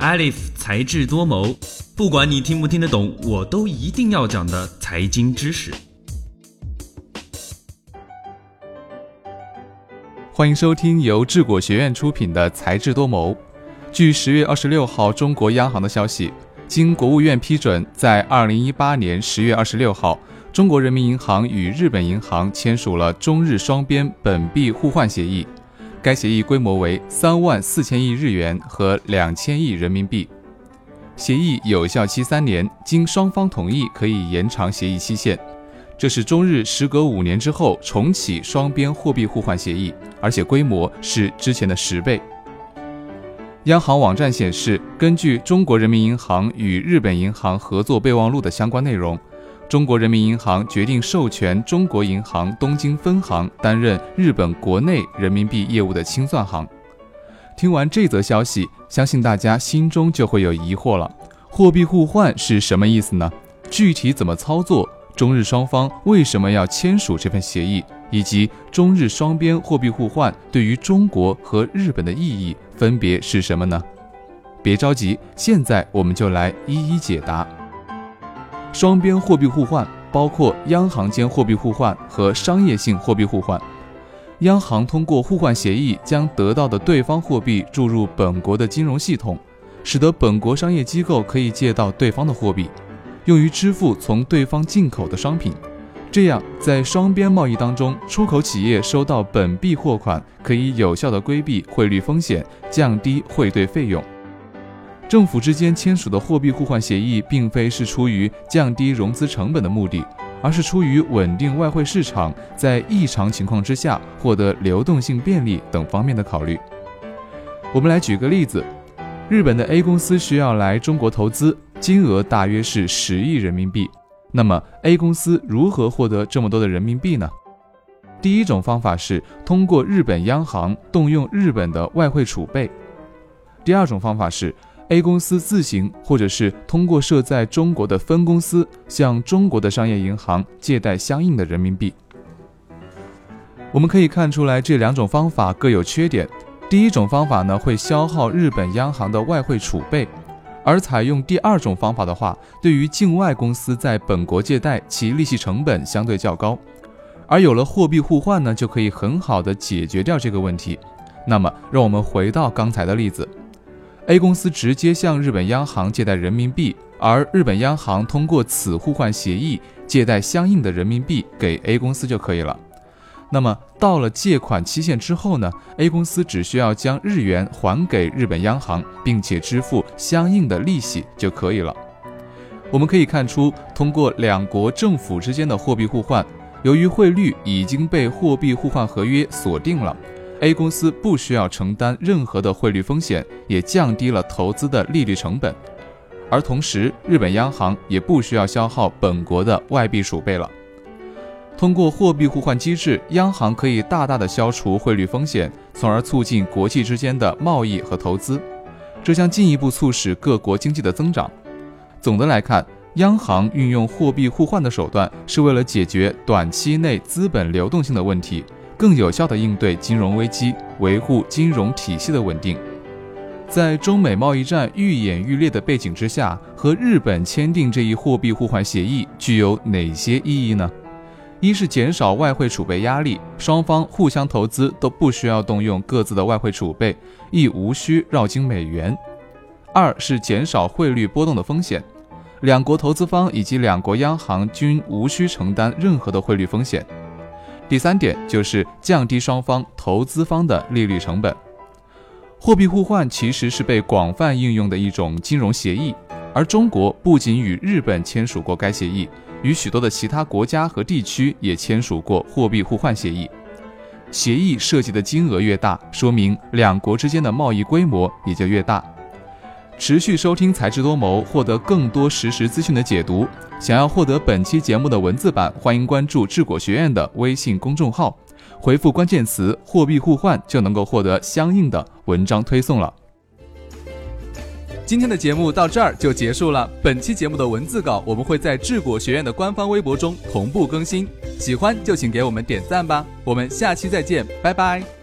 Alif 才智多谋，不管你听不听得懂，我都一定要讲的财经知识。欢迎收听由智果学院出品的《才智多谋》。据十月二十六号中国央行的消息，经国务院批准，在二零一八年十月二十六号，中国人民银行与日本银行签署了中日双边本币互换协议。该协议规模为三万四千亿日元和两千亿人民币。协议有效期三年，经双方同意可以延长协议期限。这是中日时隔五年之后重启双边货币互换协议，而且规模是之前的十倍。央行网站显示，根据中国人民银行与日本银行合作备忘录的相关内容。中国人民银行决定授权中国银行东京分行担任日本国内人民币业务的清算行。听完这则消息，相信大家心中就会有疑惑了：货币互换是什么意思呢？具体怎么操作？中日双方为什么要签署这份协议？以及中日双边货币互换对于中国和日本的意义分别是什么呢？别着急，现在我们就来一一解答。双边货币互换包括央行间货币互换和商业性货币互换。央行通过互换协议将得到的对方货币注入本国的金融系统，使得本国商业机构可以借到对方的货币，用于支付从对方进口的商品。这样，在双边贸易当中，出口企业收到本币货款，可以有效的规避汇率风险，降低汇兑费用。政府之间签署的货币互换协议，并非是出于降低融资成本的目的，而是出于稳定外汇市场，在异常情况之下获得流动性便利等方面的考虑。我们来举个例子：日本的 A 公司需要来中国投资，金额大约是十亿人民币。那么 A 公司如何获得这么多的人民币呢？第一种方法是通过日本央行动用日本的外汇储备；第二种方法是。A 公司自行，或者是通过设在中国的分公司，向中国的商业银行借贷相应的人民币。我们可以看出来，这两种方法各有缺点。第一种方法呢，会消耗日本央行的外汇储备；而采用第二种方法的话，对于境外公司在本国借贷，其利息成本相对较高。而有了货币互换呢，就可以很好的解决掉这个问题。那么，让我们回到刚才的例子。A 公司直接向日本央行借贷人民币，而日本央行通过此互换协议借贷相应的人民币给 A 公司就可以了。那么到了借款期限之后呢？A 公司只需要将日元还给日本央行，并且支付相应的利息就可以了。我们可以看出，通过两国政府之间的货币互换，由于汇率已经被货币互换合约锁定了。A 公司不需要承担任何的汇率风险，也降低了投资的利率成本，而同时，日本央行也不需要消耗本国的外币储备了。通过货币互换机制，央行可以大大的消除汇率风险，从而促进国际之间的贸易和投资，这将进一步促使各国经济的增长。总的来看，央行运用货币互换的手段，是为了解决短期内资本流动性的问题。更有效地应对金融危机，维护金融体系的稳定。在中美贸易战愈演愈烈的背景之下，和日本签订这一货币互换协议具有哪些意义呢？一是减少外汇储备压力，双方互相投资都不需要动用各自的外汇储备，亦无需绕经美元；二是减少汇率波动的风险，两国投资方以及两国央行均无需承担任何的汇率风险。第三点就是降低双方投资方的利率成本。货币互换其实是被广泛应用的一种金融协议，而中国不仅与日本签署过该协议，与许多的其他国家和地区也签署过货币互换协议。协议涉及的金额越大，说明两国之间的贸易规模也就越大。持续收听才智多谋，获得更多实时资讯的解读。想要获得本期节目的文字版，欢迎关注智果学院的微信公众号，回复关键词“货币互换”就能够获得相应的文章推送了。今天的节目到这儿就结束了。本期节目的文字稿我们会在智果学院的官方微博中同步更新，喜欢就请给我们点赞吧。我们下期再见，拜拜。